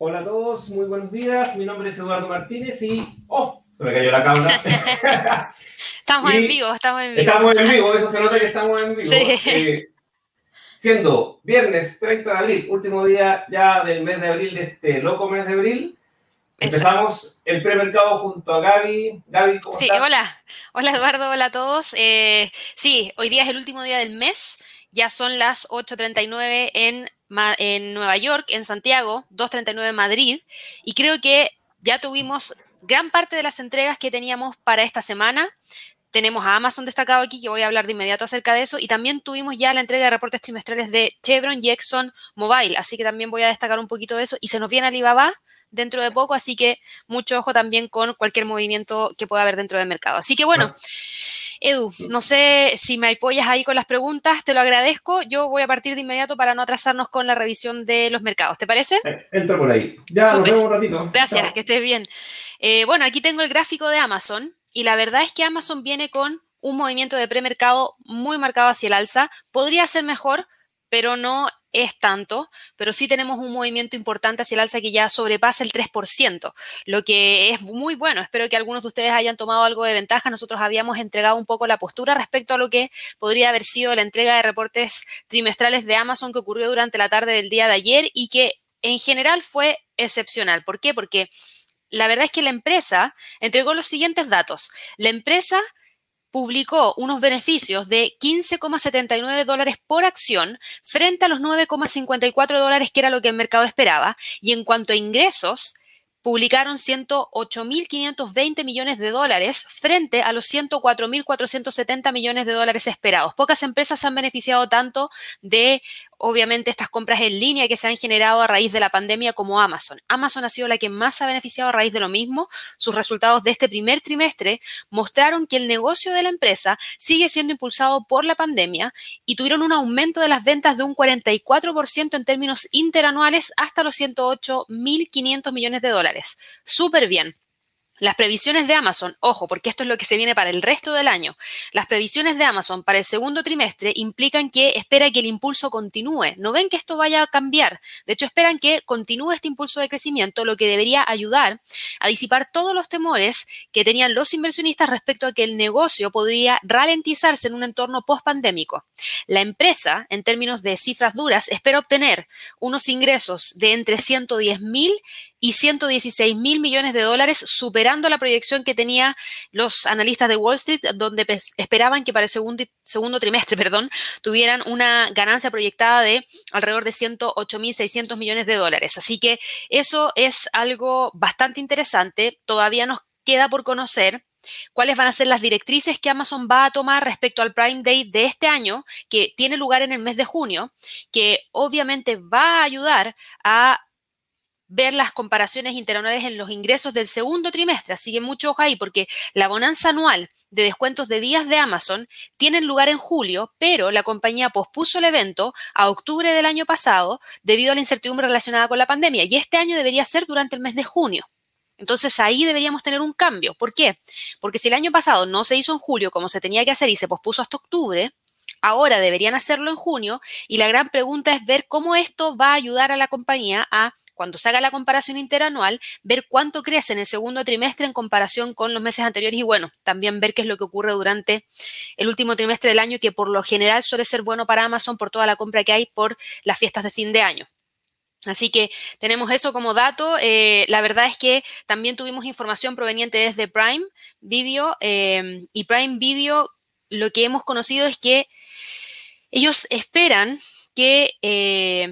Hola a todos, muy buenos días. Mi nombre es Eduardo Martínez y. ¡Oh! Se me cayó la cámara. estamos en vivo, estamos en vivo. Estamos en vivo, eso se nota que estamos en vivo. Sí. Eh, siendo viernes 30 de abril, último día ya del mes de abril, de este loco mes de abril. Empezamos el premercado junto a Gaby. Gaby, ¿cómo sí, hola. Hola Eduardo, hola a todos. Eh, sí, hoy día es el último día del mes. Ya son las 8.39 en en Nueva York, en Santiago, 239 en Madrid, y creo que ya tuvimos gran parte de las entregas que teníamos para esta semana. Tenemos a Amazon destacado aquí, que voy a hablar de inmediato acerca de eso, y también tuvimos ya la entrega de reportes trimestrales de Chevron y Exxon Mobile, así que también voy a destacar un poquito de eso, y se nos viene Alibaba dentro de poco, así que mucho ojo también con cualquier movimiento que pueda haber dentro del mercado. Así que bueno. Edu, no sé si me apoyas ahí con las preguntas, te lo agradezco. Yo voy a partir de inmediato para no atrasarnos con la revisión de los mercados. ¿Te parece? Eh, entro por ahí. Ya, nos vemos un ratito. Gracias, que estés bien. Eh, bueno, aquí tengo el gráfico de Amazon y la verdad es que Amazon viene con un movimiento de premercado muy marcado hacia el alza. Podría ser mejor, pero no es tanto, pero sí tenemos un movimiento importante hacia el alza que ya sobrepasa el 3%, lo que es muy bueno. Espero que algunos de ustedes hayan tomado algo de ventaja. Nosotros habíamos entregado un poco la postura respecto a lo que podría haber sido la entrega de reportes trimestrales de Amazon que ocurrió durante la tarde del día de ayer y que en general fue excepcional. ¿Por qué? Porque la verdad es que la empresa entregó los siguientes datos. La empresa publicó unos beneficios de 15,79 dólares por acción frente a los 9,54 dólares que era lo que el mercado esperaba. Y en cuanto a ingresos, publicaron 108.520 millones de dólares frente a los 104.470 millones de dólares esperados. Pocas empresas se han beneficiado tanto de obviamente estas compras en línea que se han generado a raíz de la pandemia como Amazon. Amazon ha sido la que más ha beneficiado a raíz de lo mismo. Sus resultados de este primer trimestre mostraron que el negocio de la empresa sigue siendo impulsado por la pandemia y tuvieron un aumento de las ventas de un 44% en términos interanuales hasta los 108.500 millones de dólares. Súper bien. Las previsiones de Amazon, ojo, porque esto es lo que se viene para el resto del año, las previsiones de Amazon para el segundo trimestre implican que espera que el impulso continúe. No ven que esto vaya a cambiar. De hecho, esperan que continúe este impulso de crecimiento, lo que debería ayudar a disipar todos los temores que tenían los inversionistas respecto a que el negocio podría ralentizarse en un entorno post-pandémico. La empresa, en términos de cifras duras, espera obtener unos ingresos de entre 110 mil y 116 mil millones de dólares, superando la proyección que tenían los analistas de Wall Street, donde esperaban que para el segundo, segundo trimestre perdón, tuvieran una ganancia proyectada de alrededor de 108 mil 600 millones de dólares. Así que eso es algo bastante interesante. Todavía nos queda por conocer cuáles van a ser las directrices que Amazon va a tomar respecto al Prime Day de este año, que tiene lugar en el mes de junio, que obviamente va a ayudar a ver las comparaciones interanuales en los ingresos del segundo trimestre. Así que mucho ojo ahí, porque la bonanza anual de descuentos de días de Amazon tiene lugar en julio, pero la compañía pospuso el evento a octubre del año pasado debido a la incertidumbre relacionada con la pandemia. Y este año debería ser durante el mes de junio. Entonces ahí deberíamos tener un cambio. ¿Por qué? Porque si el año pasado no se hizo en julio como se tenía que hacer y se pospuso hasta octubre, ahora deberían hacerlo en junio y la gran pregunta es ver cómo esto va a ayudar a la compañía a cuando se haga la comparación interanual, ver cuánto crece en el segundo trimestre en comparación con los meses anteriores y bueno, también ver qué es lo que ocurre durante el último trimestre del año, que por lo general suele ser bueno para Amazon por toda la compra que hay por las fiestas de fin de año. Así que tenemos eso como dato. Eh, la verdad es que también tuvimos información proveniente desde Prime Video eh, y Prime Video lo que hemos conocido es que ellos esperan que eh,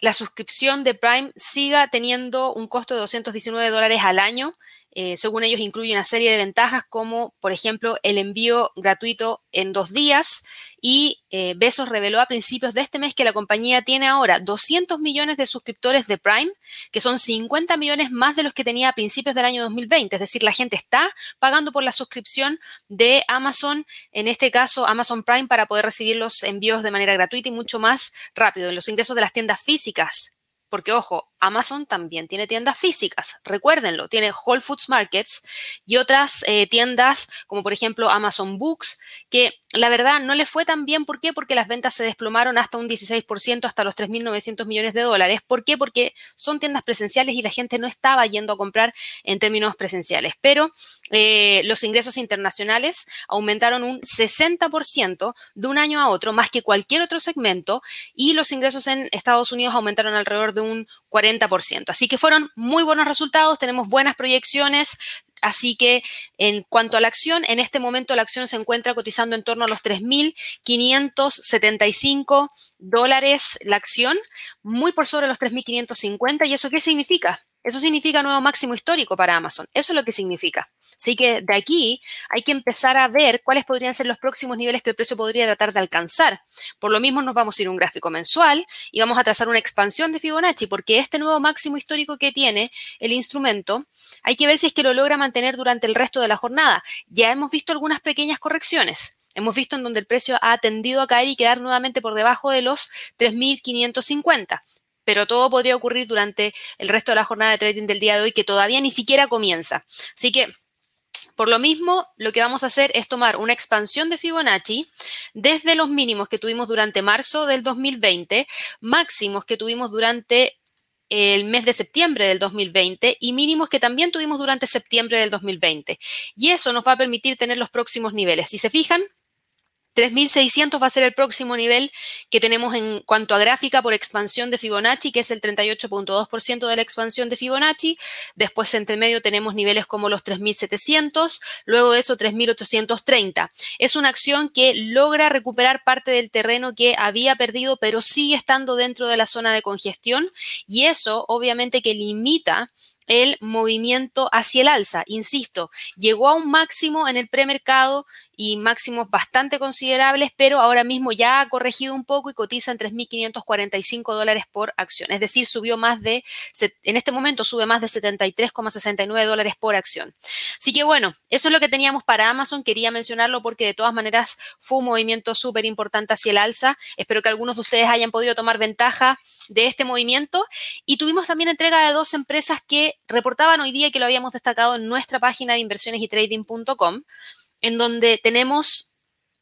la suscripción de Prime siga teniendo un costo de 219 dólares al año eh, según ellos, incluye una serie de ventajas como, por ejemplo, el envío gratuito en dos días. Y eh, Besos reveló a principios de este mes que la compañía tiene ahora 200 millones de suscriptores de Prime, que son 50 millones más de los que tenía a principios del año 2020. Es decir, la gente está pagando por la suscripción de Amazon, en este caso Amazon Prime, para poder recibir los envíos de manera gratuita y mucho más rápido. En los ingresos de las tiendas físicas porque ojo, Amazon también tiene tiendas físicas, recuérdenlo, tiene Whole Foods Markets y otras eh, tiendas como por ejemplo Amazon Books, que la verdad no le fue tan bien. ¿Por qué? Porque las ventas se desplomaron hasta un 16%, hasta los 3.900 millones de dólares. ¿Por qué? Porque son tiendas presenciales y la gente no estaba yendo a comprar en términos presenciales. Pero eh, los ingresos internacionales aumentaron un 60% de un año a otro, más que cualquier otro segmento, y los ingresos en Estados Unidos aumentaron alrededor de un 40%. Así que fueron muy buenos resultados, tenemos buenas proyecciones. Así que en cuanto a la acción, en este momento la acción se encuentra cotizando en torno a los 3.575 dólares la acción, muy por sobre los 3.550. ¿Y eso qué significa? Eso significa nuevo máximo histórico para Amazon. Eso es lo que significa. Así que de aquí hay que empezar a ver cuáles podrían ser los próximos niveles que el precio podría tratar de alcanzar. Por lo mismo nos vamos a ir a un gráfico mensual y vamos a trazar una expansión de Fibonacci porque este nuevo máximo histórico que tiene el instrumento hay que ver si es que lo logra mantener durante el resto de la jornada. Ya hemos visto algunas pequeñas correcciones. Hemos visto en donde el precio ha tendido a caer y quedar nuevamente por debajo de los 3.550 pero todo podría ocurrir durante el resto de la jornada de trading del día de hoy que todavía ni siquiera comienza. Así que por lo mismo, lo que vamos a hacer es tomar una expansión de Fibonacci desde los mínimos que tuvimos durante marzo del 2020, máximos que tuvimos durante el mes de septiembre del 2020 y mínimos que también tuvimos durante septiembre del 2020. Y eso nos va a permitir tener los próximos niveles. Si se fijan, 3600 va a ser el próximo nivel que tenemos en cuanto a gráfica por expansión de Fibonacci, que es el 38.2% de la expansión de Fibonacci. Después, entre medio, tenemos niveles como los 3700, luego de eso 3830. Es una acción que logra recuperar parte del terreno que había perdido, pero sigue estando dentro de la zona de congestión y eso obviamente que limita el movimiento hacia el alza. Insisto, llegó a un máximo en el premercado y máximos bastante considerables, pero ahora mismo ya ha corregido un poco y cotiza en 3.545 dólares por acción. Es decir, subió más de, en este momento sube más de 73,69 dólares por acción. Así que bueno, eso es lo que teníamos para Amazon. Quería mencionarlo porque de todas maneras fue un movimiento súper importante hacia el alza. Espero que algunos de ustedes hayan podido tomar ventaja de este movimiento. Y tuvimos también entrega de dos empresas que reportaban hoy día que lo habíamos destacado en nuestra página de inversiones y trading.com en donde tenemos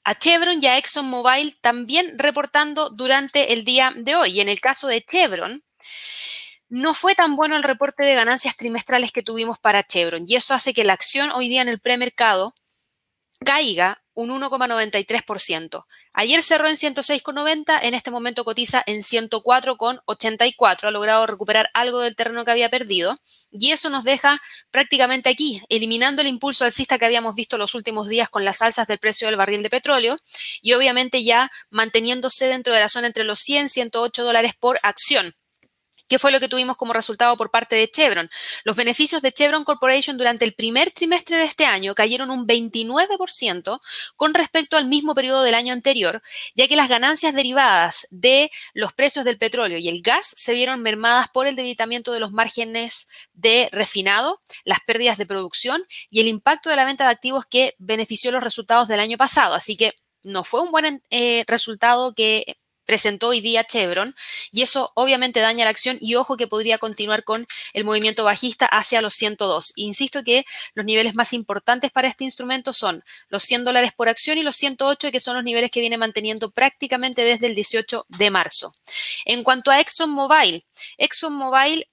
a Chevron y a ExxonMobil también reportando durante el día de hoy. En el caso de Chevron, no fue tan bueno el reporte de ganancias trimestrales que tuvimos para Chevron y eso hace que la acción hoy día en el premercado caiga un 1,93%. Ayer cerró en 106,90, en este momento cotiza en 104,84, ha logrado recuperar algo del terreno que había perdido y eso nos deja prácticamente aquí, eliminando el impulso alcista que habíamos visto los últimos días con las alzas del precio del barril de petróleo y obviamente ya manteniéndose dentro de la zona entre los 100 y 108 dólares por acción. ¿Qué fue lo que tuvimos como resultado por parte de Chevron? Los beneficios de Chevron Corporation durante el primer trimestre de este año cayeron un 29% con respecto al mismo periodo del año anterior, ya que las ganancias derivadas de los precios del petróleo y el gas se vieron mermadas por el debilitamiento de los márgenes de refinado, las pérdidas de producción y el impacto de la venta de activos que benefició los resultados del año pasado. Así que no fue un buen eh, resultado que presentó hoy día Chevron y eso obviamente daña la acción y ojo que podría continuar con el movimiento bajista hacia los 102. Insisto que los niveles más importantes para este instrumento son los 100 dólares por acción y los 108 que son los niveles que viene manteniendo prácticamente desde el 18 de marzo. En cuanto a ExxonMobil, ExxonMobil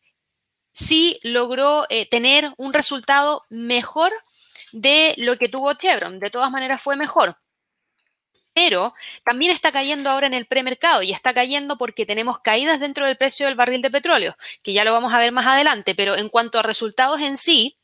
sí logró eh, tener un resultado mejor de lo que tuvo Chevron. De todas maneras fue mejor pero también está cayendo ahora en el premercado y está cayendo porque tenemos caídas dentro del precio del barril de petróleo, que ya lo vamos a ver más adelante, pero en cuanto a resultados en sí,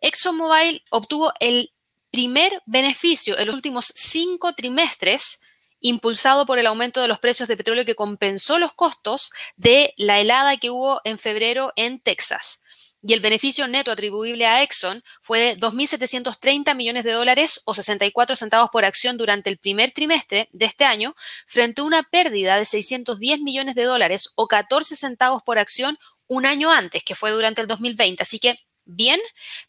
ExxonMobil obtuvo el primer beneficio en los últimos cinco trimestres impulsado por el aumento de los precios de petróleo que compensó los costos de la helada que hubo en febrero en Texas y el beneficio neto atribuible a Exxon fue de 2.730 millones de dólares o 64 centavos por acción durante el primer trimestre de este año, frente a una pérdida de 610 millones de dólares o 14 centavos por acción un año antes, que fue durante el 2020. Así que bien,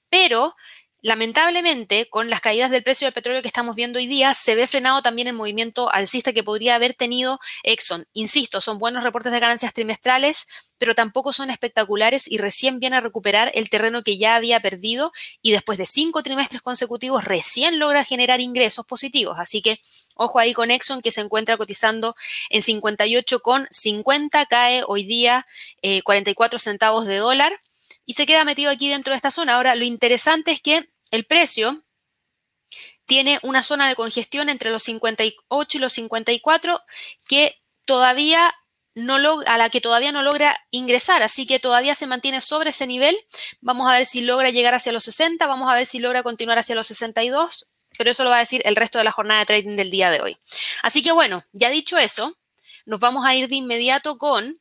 pero Lamentablemente, con las caídas del precio del petróleo que estamos viendo hoy día, se ve frenado también el movimiento alcista que podría haber tenido Exxon. Insisto, son buenos reportes de ganancias trimestrales, pero tampoco son espectaculares y recién viene a recuperar el terreno que ya había perdido y después de cinco trimestres consecutivos recién logra generar ingresos positivos. Así que ojo ahí con Exxon que se encuentra cotizando en 58,50, cae hoy día 44 eh, centavos de dólar y se queda metido aquí dentro de esta zona. Ahora, lo interesante es que el precio tiene una zona de congestión entre los 58 y los 54 que todavía no a la que todavía no logra ingresar, así que todavía se mantiene sobre ese nivel. Vamos a ver si logra llegar hacia los 60, vamos a ver si logra continuar hacia los 62, pero eso lo va a decir el resto de la jornada de trading del día de hoy. Así que bueno, ya dicho eso, nos vamos a ir de inmediato con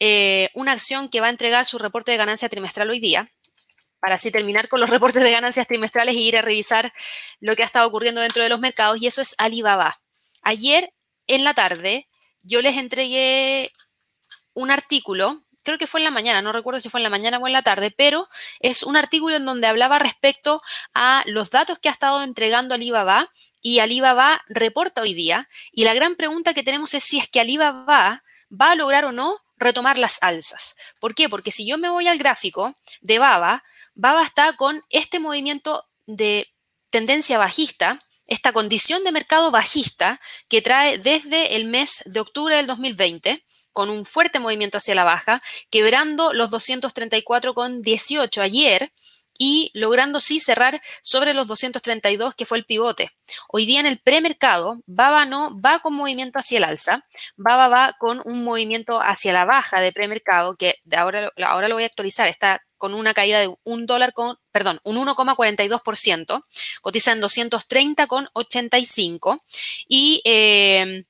eh, una acción que va a entregar su reporte de ganancia trimestral hoy día, para así terminar con los reportes de ganancias trimestrales y ir a revisar lo que ha estado ocurriendo dentro de los mercados, y eso es Alibaba. Ayer en la tarde yo les entregué un artículo, creo que fue en la mañana, no recuerdo si fue en la mañana o en la tarde, pero es un artículo en donde hablaba respecto a los datos que ha estado entregando Alibaba y Alibaba reporta hoy día. Y la gran pregunta que tenemos es si es que Alibaba va a lograr o no retomar las alzas. ¿Por qué? Porque si yo me voy al gráfico de Baba, Baba está con este movimiento de tendencia bajista esta condición de mercado bajista que trae desde el mes de octubre del 2020 con un fuerte movimiento hacia la baja, quebrando los 234,18 ayer y logrando sí cerrar sobre los 232 que fue el pivote. Hoy día en el premercado, Baba no va con movimiento hacia el alza, Baba va con un movimiento hacia la baja de premercado que ahora, ahora lo voy a actualizar, está con una caída de un dólar con, perdón, un 1,42%, cotiza en 230,85 y eh,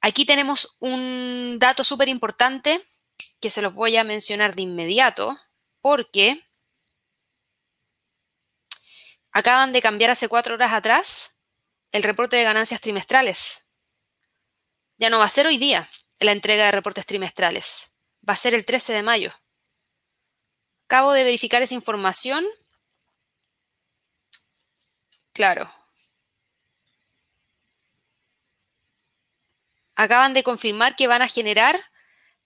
aquí tenemos un dato súper importante que se los voy a mencionar de inmediato porque acaban de cambiar hace cuatro horas atrás el reporte de ganancias trimestrales. Ya no va a ser hoy día la entrega de reportes trimestrales, va a ser el 13 de mayo. Acabo de verificar esa información. Claro. Acaban de confirmar que van a generar,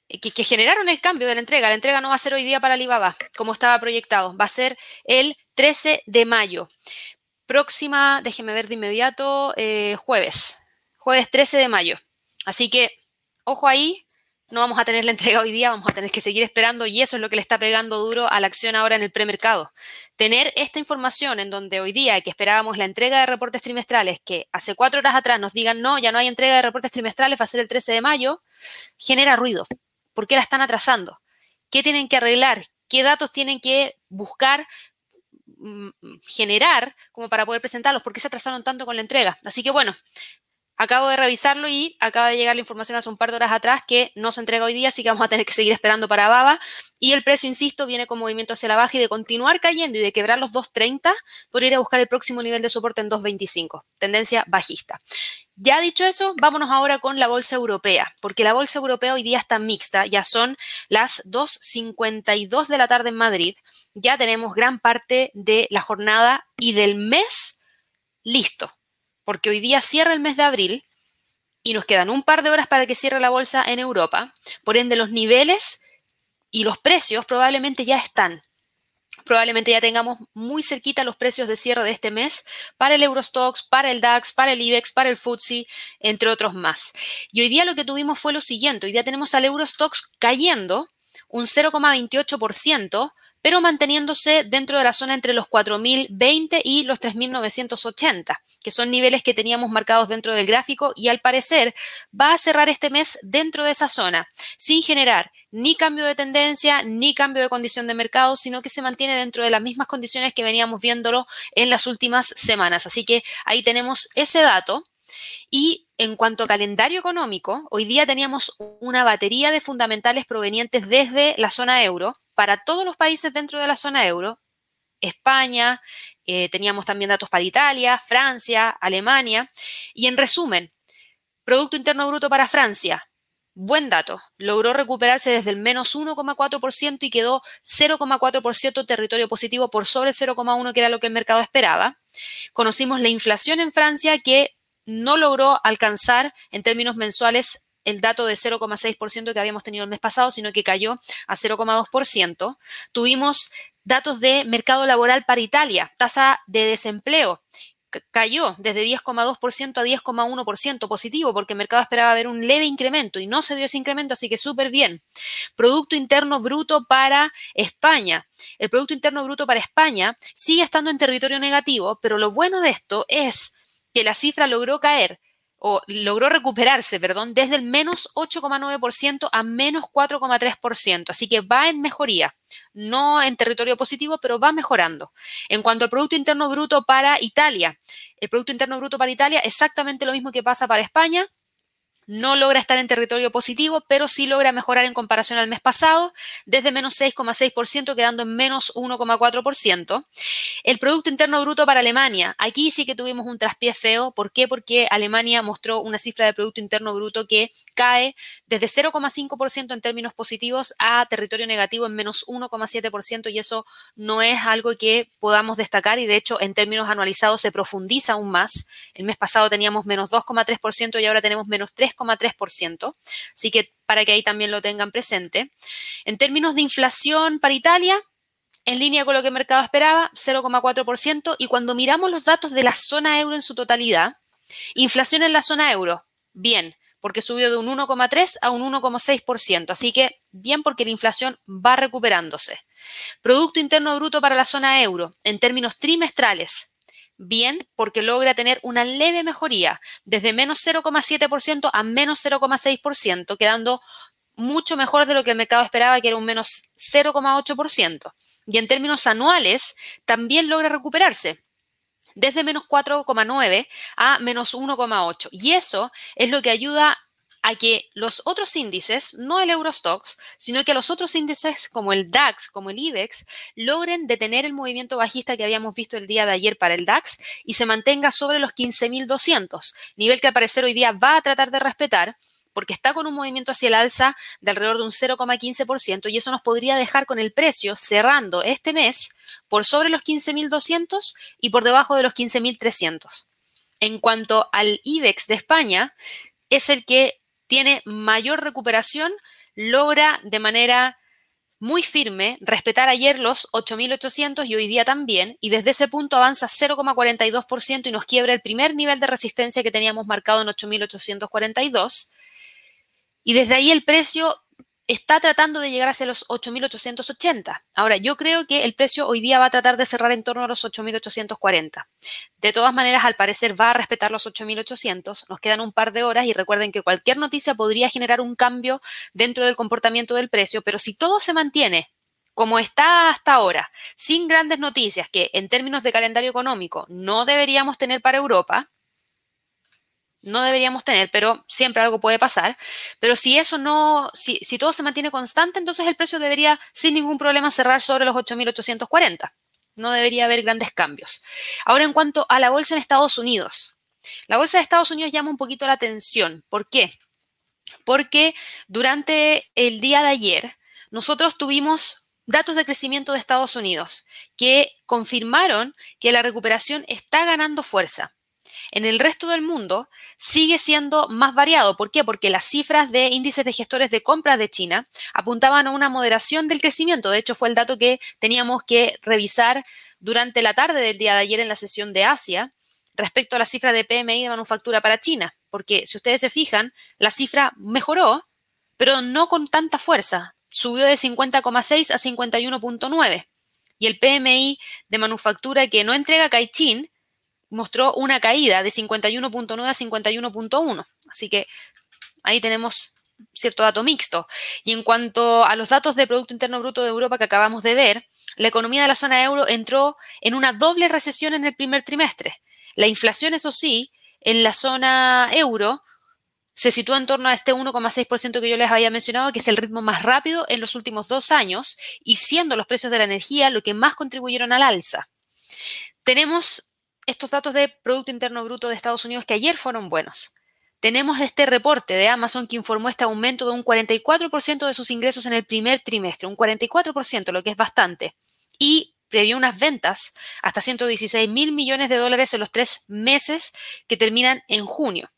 eh, que, generaron el cambio de la entrega. La entrega no va a ser hoy día para Alibaba, como estaba proyectado. Va a ser el 13 de mayo. Próxima, déjeme ver de inmediato, eh, jueves. Jueves 13 de mayo. Así que, ojo ahí, no vamos a tener la entrega hoy día, vamos a tener que seguir esperando y eso es lo que le está pegando duro a la acción ahora en el premercado. Tener esta información en donde hoy día que esperábamos la entrega de reportes trimestrales, que hace cuatro horas atrás nos digan no, ya no hay entrega de reportes trimestrales, va a ser el 13 de mayo, genera ruido. ¿Por qué la están atrasando? ¿Qué tienen que arreglar? ¿Qué datos tienen que buscar generar como para poder presentarlos? ¿Por qué se atrasaron tanto con la entrega? Así que bueno, Acabo de revisarlo y acaba de llegar la información hace un par de horas atrás que no se entrega hoy día, así que vamos a tener que seguir esperando para Baba. Y el precio, insisto, viene con movimiento hacia la baja y de continuar cayendo y de quebrar los 2.30, por ir a buscar el próximo nivel de soporte en 2.25, tendencia bajista. Ya dicho eso, vámonos ahora con la bolsa europea, porque la bolsa europea hoy día está mixta, ya son las 2.52 de la tarde en Madrid, ya tenemos gran parte de la jornada y del mes listo porque hoy día cierra el mes de abril y nos quedan un par de horas para que cierre la bolsa en Europa. Por ende, los niveles y los precios probablemente ya están. Probablemente ya tengamos muy cerquita los precios de cierre de este mes para el Eurostox, para el DAX, para el IBEX, para el FTSE, entre otros más. Y hoy día lo que tuvimos fue lo siguiente. Hoy día tenemos al Eurostox cayendo un 0,28%, pero manteniéndose dentro de la zona entre los 4.020 y los 3.980, que son niveles que teníamos marcados dentro del gráfico y al parecer va a cerrar este mes dentro de esa zona, sin generar ni cambio de tendencia ni cambio de condición de mercado, sino que se mantiene dentro de las mismas condiciones que veníamos viéndolo en las últimas semanas. Así que ahí tenemos ese dato. Y en cuanto a calendario económico, hoy día teníamos una batería de fundamentales provenientes desde la zona euro para todos los países dentro de la zona euro. España, eh, teníamos también datos para Italia, Francia, Alemania. Y en resumen, Producto Interno Bruto para Francia, buen dato, logró recuperarse desde el menos 1,4% y quedó 0,4% territorio positivo por sobre 0,1% que era lo que el mercado esperaba. Conocimos la inflación en Francia que no logró alcanzar en términos mensuales el dato de 0,6% que habíamos tenido el mes pasado, sino que cayó a 0,2%. Tuvimos datos de mercado laboral para Italia, tasa de desempleo cayó desde 10,2% a 10,1% positivo porque el mercado esperaba ver un leve incremento y no se dio ese incremento, así que súper bien. Producto Interno Bruto para España. El Producto Interno Bruto para España sigue estando en territorio negativo, pero lo bueno de esto es que la cifra logró caer o logró recuperarse, perdón, desde el menos 8,9% a menos 4,3%. Así que va en mejoría, no en territorio positivo, pero va mejorando. En cuanto al Producto Interno Bruto para Italia, el Producto Interno Bruto para Italia, exactamente lo mismo que pasa para España, no logra estar en territorio positivo, pero sí logra mejorar en comparación al mes pasado, desde menos 6,6% quedando en menos 1,4%. El Producto Interno Bruto para Alemania, aquí sí que tuvimos un traspié feo. ¿Por qué? Porque Alemania mostró una cifra de Producto Interno Bruto que cae desde 0,5% en términos positivos a territorio negativo en menos 1,7% y eso no es algo que podamos destacar y de hecho en términos anualizados se profundiza aún más. El mes pasado teníamos menos 2,3% y ahora tenemos menos 3 3,3%, así que para que ahí también lo tengan presente. En términos de inflación para Italia, en línea con lo que el mercado esperaba, 0,4%, y cuando miramos los datos de la zona euro en su totalidad, inflación en la zona euro, bien, porque subió de un 1,3 a un 1,6%, así que bien porque la inflación va recuperándose. Producto Interno Bruto para la zona euro, en términos trimestrales, bien porque logra tener una leve mejoría desde menos 0,7% a menos 0,6%, quedando mucho mejor de lo que el mercado esperaba, que era un menos 0,8%. Y en términos anuales, también logra recuperarse desde menos 4,9 a menos 1,8. Y eso es lo que ayuda a que los otros índices, no el Eurostox, sino que los otros índices como el DAX, como el IBEX, logren detener el movimiento bajista que habíamos visto el día de ayer para el DAX y se mantenga sobre los 15.200, nivel que al parecer hoy día va a tratar de respetar porque está con un movimiento hacia el alza de alrededor de un 0,15% y eso nos podría dejar con el precio cerrando este mes por sobre los 15.200 y por debajo de los 15.300. En cuanto al IBEX de España, es el que tiene mayor recuperación, logra de manera muy firme respetar ayer los 8.800 y hoy día también, y desde ese punto avanza 0,42% y nos quiebra el primer nivel de resistencia que teníamos marcado en 8.842. Y desde ahí el precio está tratando de llegar hacia los 8.880. Ahora, yo creo que el precio hoy día va a tratar de cerrar en torno a los 8.840. De todas maneras, al parecer va a respetar los 8.800. Nos quedan un par de horas y recuerden que cualquier noticia podría generar un cambio dentro del comportamiento del precio, pero si todo se mantiene como está hasta ahora, sin grandes noticias que en términos de calendario económico no deberíamos tener para Europa, no deberíamos tener, pero siempre algo puede pasar. Pero si eso no, si, todo se mantiene constante, entonces el precio debería sin ningún problema cerrar sobre los 8.840. No debería haber grandes cambios. Ahora, en cuanto a la bolsa en Estados Unidos. La bolsa de Estados Unidos llama un poquito la atención. ¿Por qué? Porque durante el día de ayer nosotros tuvimos datos de crecimiento de Estados Unidos que confirmaron que la recuperación está ganando fuerza. En el resto del mundo sigue siendo más variado. ¿Por qué? Porque las cifras de índices de gestores de compras de China apuntaban a una moderación del crecimiento. De hecho, fue el dato que teníamos que revisar durante la tarde del día de ayer en la sesión de Asia respecto a la cifra de PMI de manufactura para China. Porque si ustedes se fijan, la cifra mejoró, pero no con tanta fuerza. Subió de 50,6 a 51,9. Y el PMI de manufactura que no entrega Caixin mostró una caída de 51.9 a 51.1. Así que ahí tenemos cierto dato mixto. Y en cuanto a los datos de Producto Interno Bruto de Europa que acabamos de ver, la economía de la zona euro entró en una doble recesión en el primer trimestre. La inflación, eso sí, en la zona euro se sitúa en torno a este 1,6% que yo les había mencionado, que es el ritmo más rápido en los últimos dos años, y siendo los precios de la energía lo que más contribuyeron al alza. Tenemos estos datos de Producto Interno Bruto de Estados Unidos que ayer fueron buenos. Tenemos este reporte de Amazon que informó este aumento de un 44% de sus ingresos en el primer trimestre, un 44%, lo que es bastante. Y previó unas ventas hasta 116 mil millones de dólares en los tres meses que terminan en junio.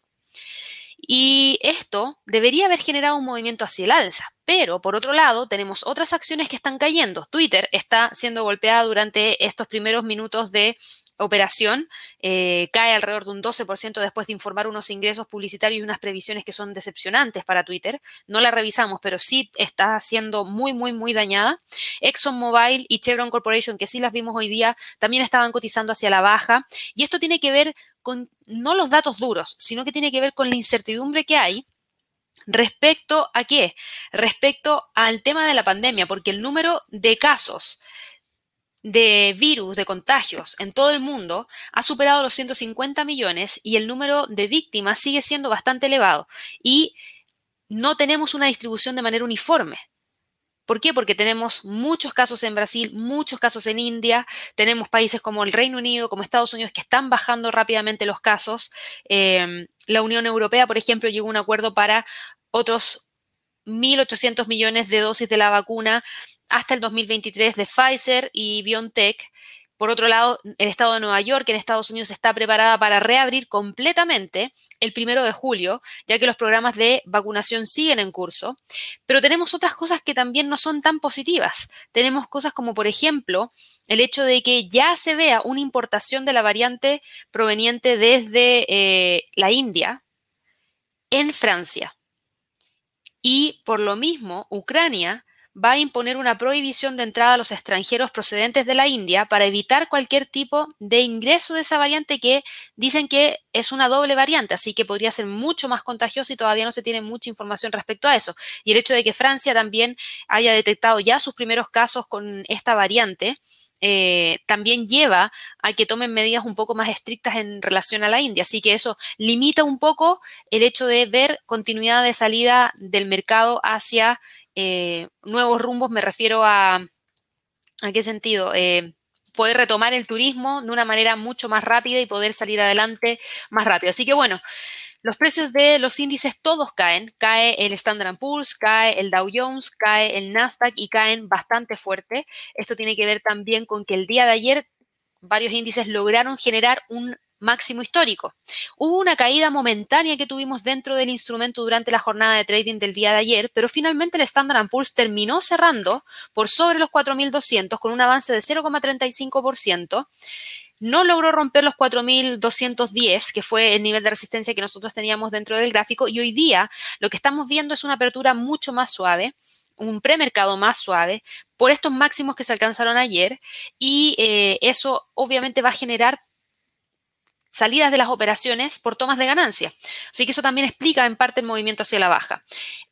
Y esto debería haber generado un movimiento hacia el alza. Pero, por otro lado, tenemos otras acciones que están cayendo. Twitter está siendo golpeada durante estos primeros minutos de operación eh, cae alrededor de un 12% después de informar unos ingresos publicitarios y unas previsiones que son decepcionantes para Twitter. No la revisamos, pero sí está siendo muy, muy, muy dañada. ExxonMobil y Chevron Corporation, que sí las vimos hoy día, también estaban cotizando hacia la baja. Y esto tiene que ver con no los datos duros, sino que tiene que ver con la incertidumbre que hay respecto a qué? Respecto al tema de la pandemia, porque el número de casos de virus, de contagios en todo el mundo ha superado los 150 millones y el número de víctimas sigue siendo bastante elevado y no tenemos una distribución de manera uniforme. ¿Por qué? Porque tenemos muchos casos en Brasil, muchos casos en India, tenemos países como el Reino Unido, como Estados Unidos, que están bajando rápidamente los casos. Em, la Unión Europea, por ejemplo, llegó a un acuerdo para otros 1.800 millones de dosis de la vacuna hasta el 2023 de Pfizer y BioNTech. Por otro lado, el estado de Nueva York en Estados Unidos está preparada para reabrir completamente el primero de julio, ya que los programas de vacunación siguen en curso. Pero tenemos otras cosas que también no son tan positivas. Tenemos cosas como, por ejemplo, el hecho de que ya se vea una importación de la variante proveniente desde eh, la India en Francia. Y por lo mismo, Ucrania va a imponer una prohibición de entrada a los extranjeros procedentes de la India para evitar cualquier tipo de ingreso de esa variante que dicen que es una doble variante, así que podría ser mucho más contagiosa y todavía no se tiene mucha información respecto a eso. Y el hecho de que Francia también haya detectado ya sus primeros casos con esta variante. Eh, también lleva a que tomen medidas un poco más estrictas en relación a la India. Así que eso limita un poco el hecho de ver continuidad de salida del mercado hacia eh, nuevos rumbos me refiero a, ¿a qué sentido? Eh, poder retomar el turismo de una manera mucho más rápida y poder salir adelante más rápido. Así que bueno, los precios de los índices todos caen. Cae el Standard Poor's, cae el Dow Jones, cae el Nasdaq y caen bastante fuerte. Esto tiene que ver también con que el día de ayer varios índices lograron generar un máximo histórico. Hubo una caída momentánea que tuvimos dentro del instrumento durante la jornada de trading del día de ayer, pero finalmente el Standard Poor's terminó cerrando por sobre los 4.200 con un avance de 0,35%. No logró romper los 4.210, que fue el nivel de resistencia que nosotros teníamos dentro del gráfico, y hoy día lo que estamos viendo es una apertura mucho más suave un premercado más suave por estos máximos que se alcanzaron ayer y eh, eso obviamente va a generar salidas de las operaciones por tomas de ganancia. Así que eso también explica en parte el movimiento hacia la baja.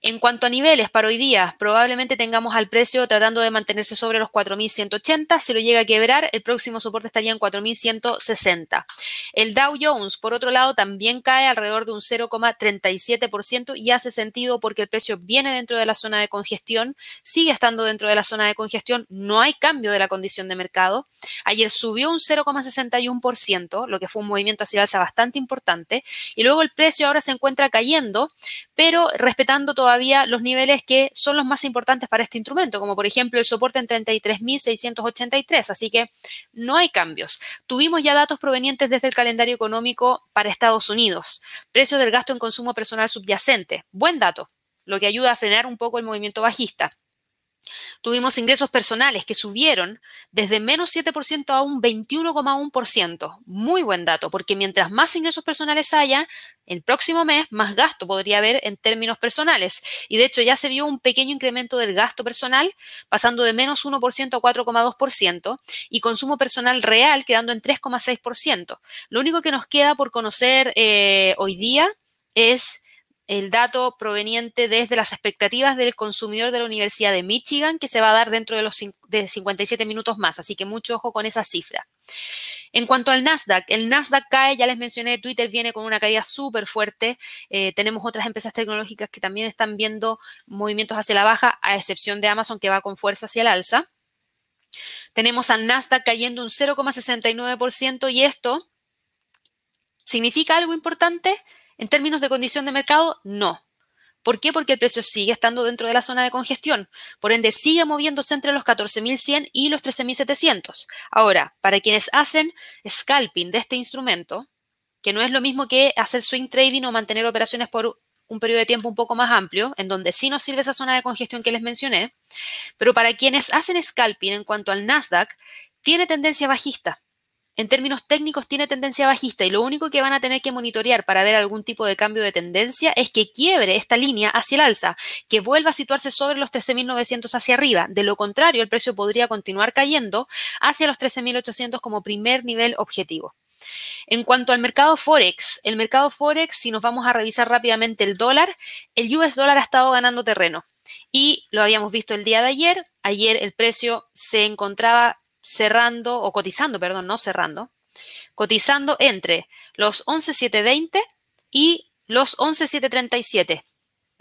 En cuanto a niveles para hoy día, probablemente tengamos al precio tratando de mantenerse sobre los 4.180. Si lo llega a quebrar, el próximo soporte estaría en 4.160. El Dow Jones, por otro lado, también cae alrededor de un 0,37% y hace sentido porque el precio viene dentro de la zona de congestión, sigue estando dentro de la zona de congestión, no hay cambio de la condición de mercado. Ayer subió un 0,61%, lo que fue un movimiento hacia alza bastante importante y luego el precio ahora se encuentra cayendo, pero respetando todavía los niveles que son los más importantes para este instrumento, como por ejemplo el soporte en 33.683, así que no hay cambios. Tuvimos ya datos provenientes desde el calendario económico para Estados Unidos, precio del gasto en consumo personal subyacente, buen dato, lo que ayuda a frenar un poco el movimiento bajista. Tuvimos ingresos personales que subieron desde menos 7% a un 21,1%. Muy buen dato, porque mientras más ingresos personales haya, el próximo mes más gasto podría haber en términos personales. Y de hecho ya se vio un pequeño incremento del gasto personal, pasando de menos 1% a 4,2%, y consumo personal real quedando en 3,6%. Lo único que nos queda por conocer eh, hoy día es el dato proveniente desde las expectativas del consumidor de la Universidad de Michigan, que se va a dar dentro de los de 57 minutos más, así que mucho ojo con esa cifra. En cuanto al Nasdaq, el Nasdaq cae, ya les mencioné, Twitter viene con una caída súper fuerte. Eh, tenemos otras empresas tecnológicas que también están viendo movimientos hacia la baja, a excepción de Amazon, que va con fuerza hacia el alza. Tenemos al Nasdaq cayendo un 0,69% y esto significa algo importante en términos de condición de mercado, no. ¿Por qué? Porque el precio sigue estando dentro de la zona de congestión. Por ende, sigue moviéndose entre los 14.100 y los 13.700. Ahora, para quienes hacen scalping de este instrumento, que no es lo mismo que hacer swing trading o mantener operaciones por un periodo de tiempo un poco más amplio, en donde sí nos sirve esa zona de congestión que les mencioné, pero para quienes hacen scalping en cuanto al Nasdaq, tiene tendencia bajista. En términos técnicos tiene tendencia bajista y lo único que van a tener que monitorear para ver algún tipo de cambio de tendencia es que quiebre esta línea hacia el alza, que vuelva a situarse sobre los 13.900 hacia arriba. De lo contrario, el precio podría continuar cayendo hacia los 13.800 como primer nivel objetivo. En cuanto al mercado Forex, el mercado Forex, si nos vamos a revisar rápidamente el dólar, el US dólar ha estado ganando terreno. Y lo habíamos visto el día de ayer. Ayer el precio se encontraba cerrando, o cotizando, perdón, no cerrando, cotizando entre los 11.720 y los 11.737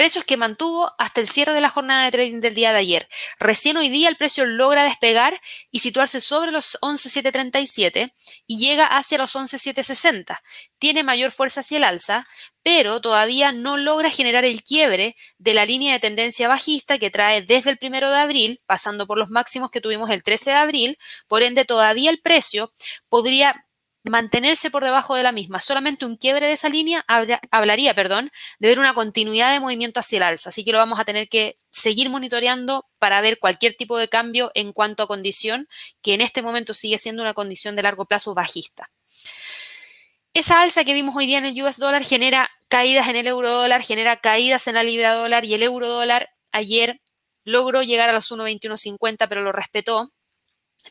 precios que mantuvo hasta el cierre de la jornada de trading del día de ayer. Recién hoy día el precio logra despegar y situarse sobre los 11.737 y llega hacia los 11.760. Tiene mayor fuerza hacia el alza, pero todavía no logra generar el quiebre de la línea de tendencia bajista que trae desde el primero de abril, pasando por los máximos que tuvimos el 13 de abril. Por ende, todavía el precio podría mantenerse por debajo de la misma. Solamente un quiebre de esa línea hablaría, perdón, de ver una continuidad de movimiento hacia el alza. Así que lo vamos a tener que seguir monitoreando para ver cualquier tipo de cambio en cuanto a condición, que en este momento sigue siendo una condición de largo plazo bajista. Esa alza que vimos hoy día en el US dólar genera caídas en el euro dólar, genera caídas en la libra dólar y el euro dólar ayer logró llegar a los 1.2150, pero lo respetó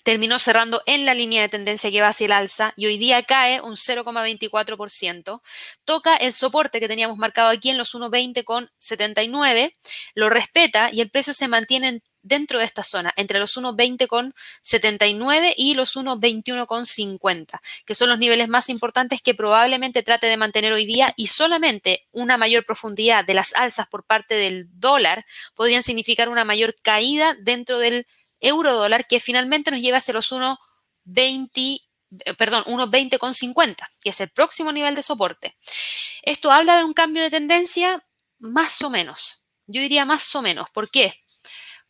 terminó cerrando en la línea de tendencia que va hacia el alza y hoy día cae un 0,24%. Toca el soporte que teníamos marcado aquí en los 1,20,79, lo respeta y el precio se mantiene dentro de esta zona, entre los 1,20,79 y los 1,21,50, que son los niveles más importantes que probablemente trate de mantener hoy día y solamente una mayor profundidad de las alzas por parte del dólar podrían significar una mayor caída dentro del euro dólar que finalmente nos lleva hacia los 1,20 eh, perdón, 1,20,50, que es el próximo nivel de soporte. Esto habla de un cambio de tendencia más o menos. Yo diría más o menos. ¿Por qué?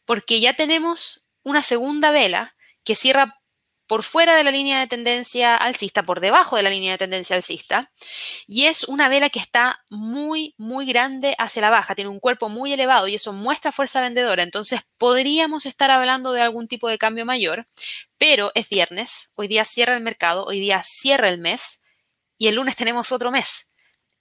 Porque ya tenemos una segunda vela que cierra por fuera de la línea de tendencia alcista, por debajo de la línea de tendencia alcista, y es una vela que está muy, muy grande hacia la baja, tiene un cuerpo muy elevado y eso muestra fuerza vendedora, entonces podríamos estar hablando de algún tipo de cambio mayor, pero es viernes, hoy día cierra el mercado, hoy día cierra el mes y el lunes tenemos otro mes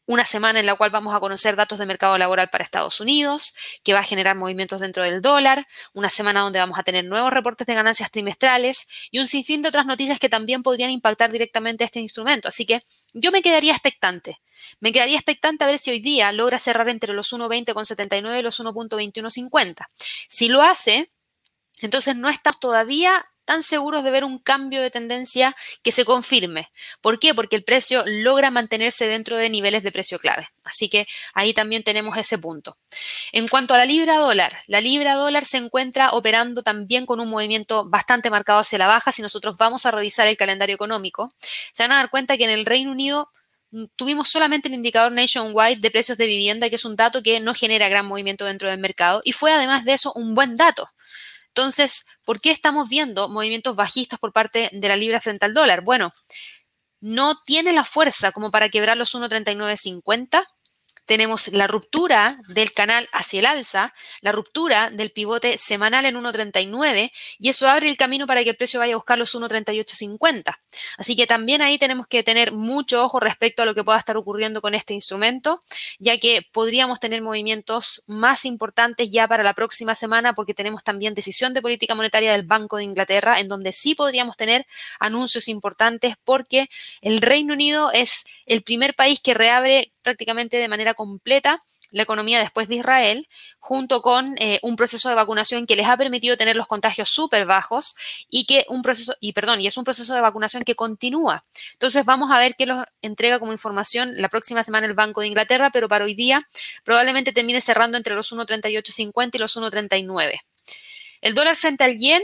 una semana en la cual vamos a conocer datos de mercado laboral para Estados Unidos, que va a generar movimientos dentro del dólar, una semana donde vamos a tener nuevos reportes de ganancias trimestrales y un sinfín de otras noticias que también podrían impactar directamente a este instrumento. Así que yo me quedaría expectante. Me quedaría expectante a ver si hoy día logra cerrar entre los 1.20,79 y los 1.2150. Si lo hace, entonces no está todavía tan seguros de ver un cambio de tendencia que se confirme. ¿Por qué? Porque el precio logra mantenerse dentro de niveles de precio clave. Así que ahí también tenemos ese punto. En cuanto a la libra dólar, la libra dólar se encuentra operando también con un movimiento bastante marcado hacia la baja. Si nosotros vamos a revisar el calendario económico, se van a dar cuenta que en el Reino Unido tuvimos solamente el indicador nationwide de precios de vivienda, que es un dato que no genera gran movimiento dentro del mercado, y fue además de eso un buen dato. Entonces, ¿por qué estamos viendo movimientos bajistas por parte de la libra frente al dólar? Bueno, no tiene la fuerza como para quebrar los 1.3950 tenemos la ruptura del canal hacia el alza, la ruptura del pivote semanal en 1.39 y eso abre el camino para que el precio vaya a buscar los 1.3850. Así que también ahí tenemos que tener mucho ojo respecto a lo que pueda estar ocurriendo con este instrumento, ya que podríamos tener movimientos más importantes ya para la próxima semana porque tenemos también decisión de política monetaria del Banco de Inglaterra en donde sí podríamos tener anuncios importantes porque el Reino Unido es el primer país que reabre prácticamente de manera completa la economía después de Israel, junto con eh, un proceso de vacunación que les ha permitido tener los contagios súper bajos y que un proceso, y perdón, y es un proceso de vacunación que continúa. Entonces vamos a ver qué nos entrega como información la próxima semana el Banco de Inglaterra, pero para hoy día probablemente termine cerrando entre los 1.3850 y los 1.39. El dólar frente al yen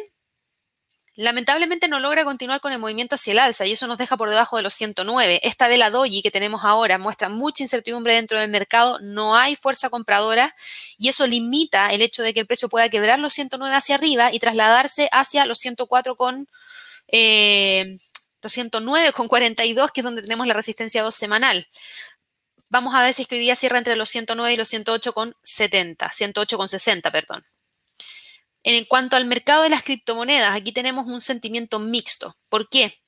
lamentablemente no logra continuar con el movimiento hacia el alza y eso nos deja por debajo de los 109. Esta vela doji que tenemos ahora muestra mucha incertidumbre dentro del mercado, no hay fuerza compradora y eso limita el hecho de que el precio pueda quebrar los 109 hacia arriba y trasladarse hacia los 104 con... Eh, los 109,42, que es donde tenemos la resistencia 2 semanal. Vamos a ver si es que hoy día cierra entre los 109 y los 108,70, 108,60, perdón. En cuanto al mercado de las criptomonedas, aquí tenemos un sentimiento mixto. ¿Por qué?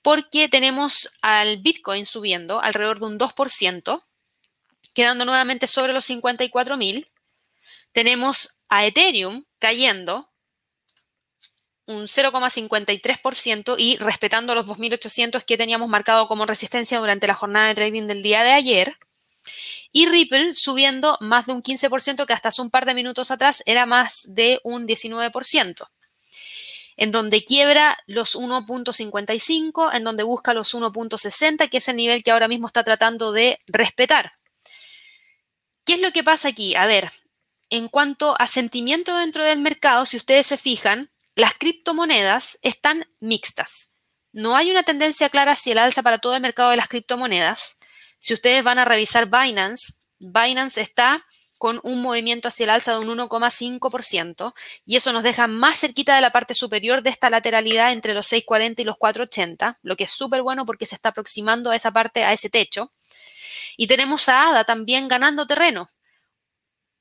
Porque tenemos al Bitcoin subiendo alrededor de un 2%, quedando nuevamente sobre los 54.000. Tenemos a Ethereum cayendo un 0,53% y respetando los 2.800 que teníamos marcado como resistencia durante la jornada de trading del día de ayer. Y Ripple subiendo más de un 15%, que hasta hace un par de minutos atrás era más de un 19%. En donde quiebra los 1.55, en donde busca los 1.60, que es el nivel que ahora mismo está tratando de respetar. ¿Qué es lo que pasa aquí? A ver, en cuanto a sentimiento dentro del mercado, si ustedes se fijan, las criptomonedas están mixtas. No hay una tendencia clara hacia el alza para todo el mercado de las criptomonedas. Si ustedes van a revisar Binance, Binance está con un movimiento hacia el alza de un 1,5% y eso nos deja más cerquita de la parte superior de esta lateralidad entre los 6,40 y los 4,80, lo que es súper bueno porque se está aproximando a esa parte, a ese techo. Y tenemos a ADA también ganando terreno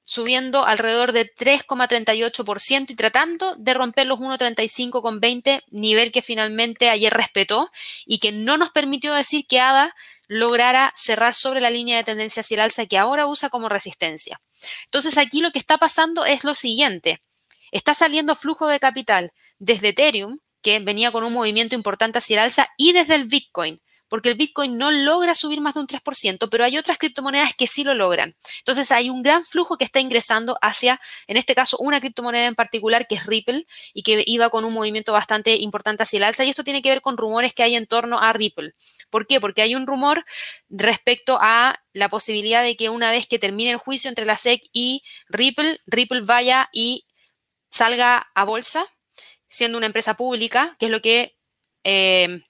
subiendo alrededor de 3,38% y tratando de romper los 1,35,20, nivel que finalmente ayer respetó y que no nos permitió decir que ADA lograra cerrar sobre la línea de tendencia hacia el alza que ahora usa como resistencia. Entonces aquí lo que está pasando es lo siguiente. Está saliendo flujo de capital desde Ethereum, que venía con un movimiento importante hacia el alza, y desde el Bitcoin, porque el Bitcoin no logra subir más de un 3%, pero hay otras criptomonedas que sí lo logran. Entonces hay un gran flujo que está ingresando hacia, en este caso, una criptomoneda en particular que es Ripple y que iba con un movimiento bastante importante hacia el alza. Y esto tiene que ver con rumores que hay en torno a Ripple. ¿Por qué? Porque hay un rumor respecto a la posibilidad de que una vez que termine el juicio entre la SEC y Ripple, Ripple vaya y salga a bolsa, siendo una empresa pública, que es lo que... Eh,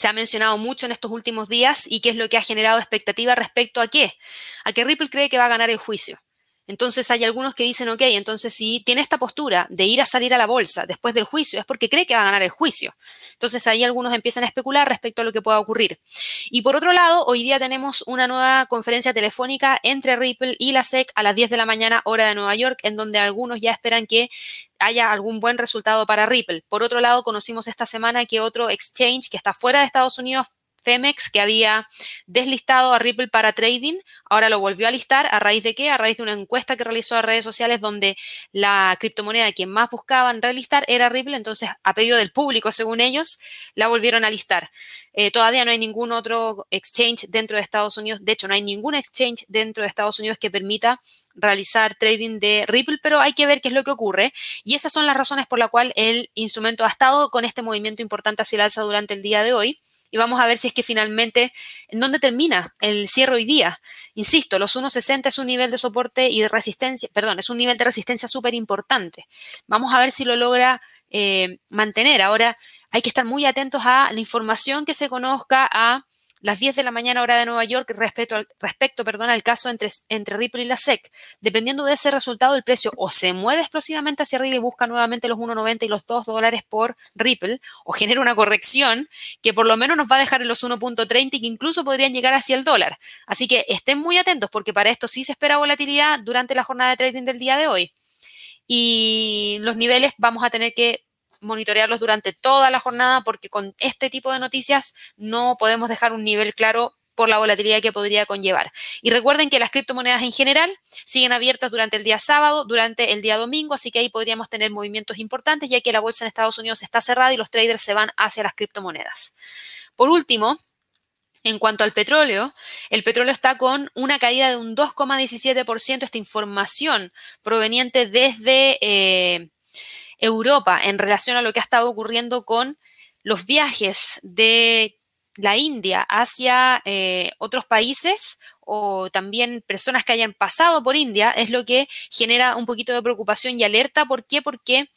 se ha mencionado mucho en estos últimos días y qué es lo que ha generado expectativa respecto a qué? A que Ripple cree que va a ganar el juicio. Entonces hay algunos que dicen, ok, entonces si tiene esta postura de ir a salir a la bolsa después del juicio, es porque cree que va a ganar el juicio. Entonces ahí algunos empiezan a especular respecto a lo que pueda ocurrir. Y por otro lado, hoy día tenemos una nueva conferencia telefónica entre Ripple y la SEC a las 10 de la mañana hora de Nueva York, en donde algunos ya esperan que haya algún buen resultado para Ripple. Por otro lado, conocimos esta semana que otro exchange que está fuera de Estados Unidos Femex, que había deslistado a Ripple para trading, ahora lo volvió a listar. ¿A raíz de qué? A raíz de una encuesta que realizó a redes sociales donde la criptomoneda que más buscaban relistar era Ripple, entonces a pedido del público, según ellos, la volvieron a listar. Eh, todavía no hay ningún otro exchange dentro de Estados Unidos, de hecho no hay ningún exchange dentro de Estados Unidos que permita realizar trading de Ripple, pero hay que ver qué es lo que ocurre. Y esas son las razones por las cuales el instrumento ha estado con este movimiento importante hacia el alza durante el día de hoy y vamos a ver si es que finalmente, ¿en dónde termina el cierre hoy día? Insisto, los 1.60 es un nivel de soporte y de resistencia, perdón, es un nivel de resistencia súper importante. Vamos a ver si lo logra eh, mantener. Ahora, hay que estar muy atentos a la información que se conozca, a las 10 de la mañana hora de Nueva York respecto al, respecto, perdón, al caso entre, entre Ripple y la SEC. Dependiendo de ese resultado, el precio o se mueve explosivamente hacia arriba y busca nuevamente los 1,90 y los 2 dólares por Ripple, o genera una corrección que por lo menos nos va a dejar en los 1.30 y que incluso podrían llegar hacia el dólar. Así que estén muy atentos porque para esto sí se espera volatilidad durante la jornada de trading del día de hoy. Y los niveles vamos a tener que monitorearlos durante toda la jornada porque con este tipo de noticias no podemos dejar un nivel claro por la volatilidad que podría conllevar. Y recuerden que las criptomonedas en general siguen abiertas durante el día sábado, durante el día domingo, así que ahí podríamos tener movimientos importantes ya que la bolsa en Estados Unidos está cerrada y los traders se van hacia las criptomonedas. Por último, en cuanto al petróleo, el petróleo está con una caída de un 2,17%. Esta información proveniente desde eh, Europa en relación a lo que ha estado ocurriendo con los viajes de la India hacia eh, otros países o también personas que hayan pasado por India es lo que genera un poquito de preocupación y alerta. ¿Por qué? Porque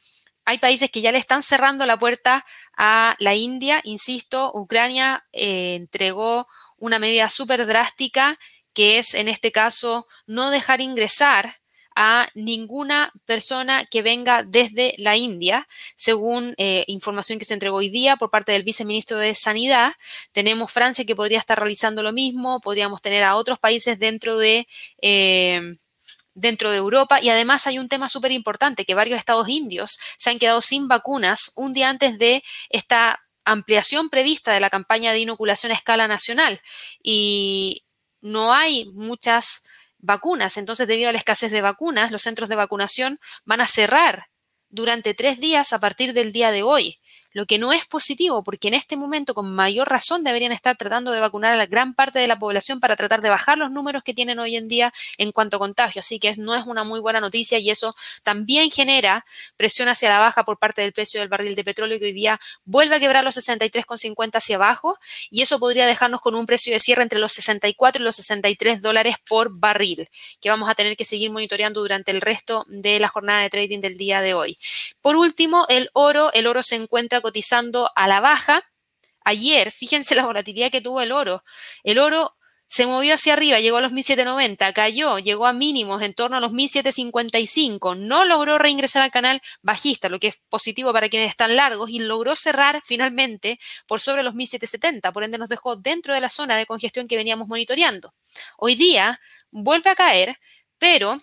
hay países que ya le están cerrando la puerta a la India. Insisto, Ucrania eh, entregó una medida súper drástica que es en este caso no dejar ingresar a ninguna persona que venga desde la India, según eh, información que se entregó hoy día por parte del viceministro de Sanidad. Tenemos Francia que podría estar realizando lo mismo, podríamos tener a otros países dentro de... Eh, dentro de Europa y además hay un tema súper importante, que varios estados indios se han quedado sin vacunas un día antes de esta ampliación prevista de la campaña de inoculación a escala nacional y no hay muchas vacunas. Entonces, debido a la escasez de vacunas, los centros de vacunación van a cerrar durante tres días a partir del día de hoy lo que no es positivo, porque en este momento con mayor razón deberían estar tratando de vacunar a la gran parte de la población para tratar de bajar los números que tienen hoy en día en cuanto a contagio. Así que no es una muy buena noticia y eso también genera presión hacia la baja por parte del precio del barril de petróleo que hoy día vuelve a quebrar los 63,50 hacia abajo y eso podría dejarnos con un precio de cierre entre los 64 y los 63 dólares por barril, que vamos a tener que seguir monitoreando durante el resto de la jornada de trading del día de hoy. Por último, el oro, el oro se encuentra cotizando a la baja. Ayer, fíjense la volatilidad que tuvo el oro. El oro se movió hacia arriba, llegó a los 1790, cayó, llegó a mínimos en torno a los 1755, no logró reingresar al canal bajista, lo que es positivo para quienes están largos, y logró cerrar finalmente por sobre los 1770, por ende nos dejó dentro de la zona de congestión que veníamos monitoreando. Hoy día vuelve a caer, pero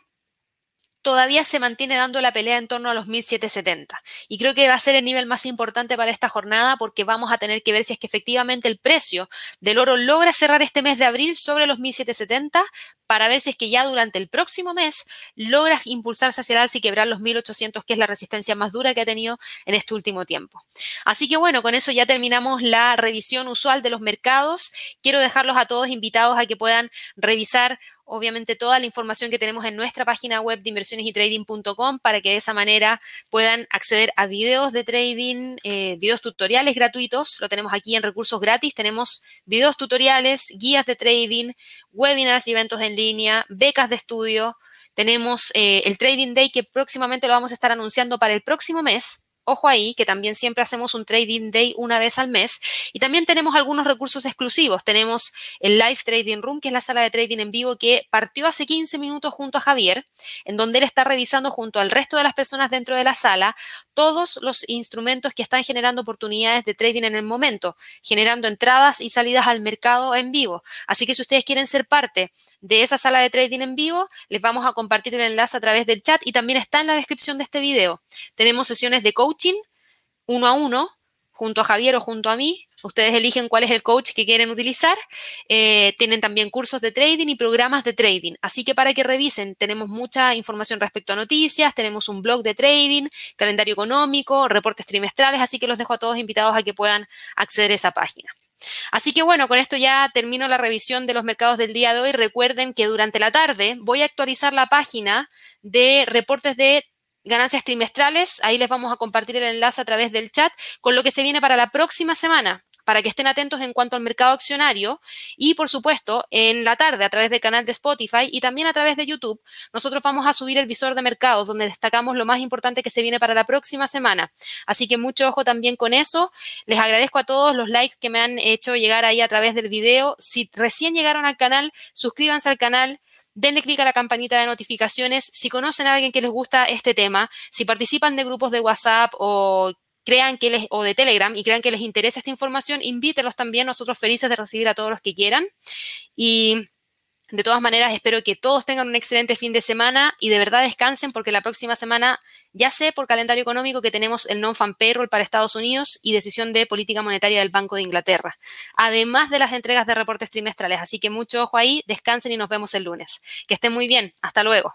todavía se mantiene dando la pelea en torno a los 1770. Y creo que va a ser el nivel más importante para esta jornada porque vamos a tener que ver si es que efectivamente el precio del oro logra cerrar este mes de abril sobre los 1770 para ver si es que ya durante el próximo mes logra impulsarse hacia el alza y quebrar los 1800, que es la resistencia más dura que ha tenido en este último tiempo. Así que bueno, con eso ya terminamos la revisión usual de los mercados. Quiero dejarlos a todos invitados a que puedan revisar obviamente toda la información que tenemos en nuestra página web de inversionesytrading.com para que de esa manera puedan acceder a videos de trading, eh, videos tutoriales gratuitos. Lo tenemos aquí en recursos gratis. Tenemos videos tutoriales, guías de trading, webinars y eventos en línea, becas de estudio. Tenemos eh, el Trading Day que próximamente lo vamos a estar anunciando para el próximo mes Ojo ahí, que también siempre hacemos un trading day una vez al mes. Y también tenemos algunos recursos exclusivos. Tenemos el Live Trading Room, que es la sala de trading en vivo que partió hace 15 minutos junto a Javier, en donde él está revisando junto al resto de las personas dentro de la sala todos los instrumentos que están generando oportunidades de trading en el momento, generando entradas y salidas al mercado en vivo. Así que si ustedes quieren ser parte de esa sala de trading en vivo, les vamos a compartir el enlace a través del chat y también está en la descripción de este video. Tenemos sesiones de coaching uno a uno, junto a Javier o junto a mí. Ustedes eligen cuál es el coach que quieren utilizar. Eh, tienen también cursos de trading y programas de trading. Así que para que revisen, tenemos mucha información respecto a noticias, tenemos un blog de trading, calendario económico, reportes trimestrales, así que los dejo a todos invitados a que puedan acceder a esa página. Así que bueno, con esto ya termino la revisión de los mercados del día de hoy. Recuerden que durante la tarde voy a actualizar la página de reportes de ganancias trimestrales. Ahí les vamos a compartir el enlace a través del chat con lo que se viene para la próxima semana para que estén atentos en cuanto al mercado accionario y por supuesto en la tarde a través del canal de Spotify y también a través de YouTube, nosotros vamos a subir el visor de mercados donde destacamos lo más importante que se viene para la próxima semana. Así que mucho ojo también con eso. Les agradezco a todos los likes que me han hecho llegar ahí a través del video. Si recién llegaron al canal, suscríbanse al canal denle clic a la campanita de notificaciones. Si conocen a alguien que les gusta este tema, si participan de grupos de WhatsApp o crean que les, o de Telegram y crean que les interesa esta información, invítelos también, nosotros felices de recibir a todos los que quieran. Y de todas maneras, espero que todos tengan un excelente fin de semana y de verdad descansen porque la próxima semana ya sé por calendario económico que tenemos el non-fan payroll para Estados Unidos y decisión de política monetaria del Banco de Inglaterra, además de las entregas de reportes trimestrales. Así que mucho ojo ahí, descansen y nos vemos el lunes. Que estén muy bien. Hasta luego.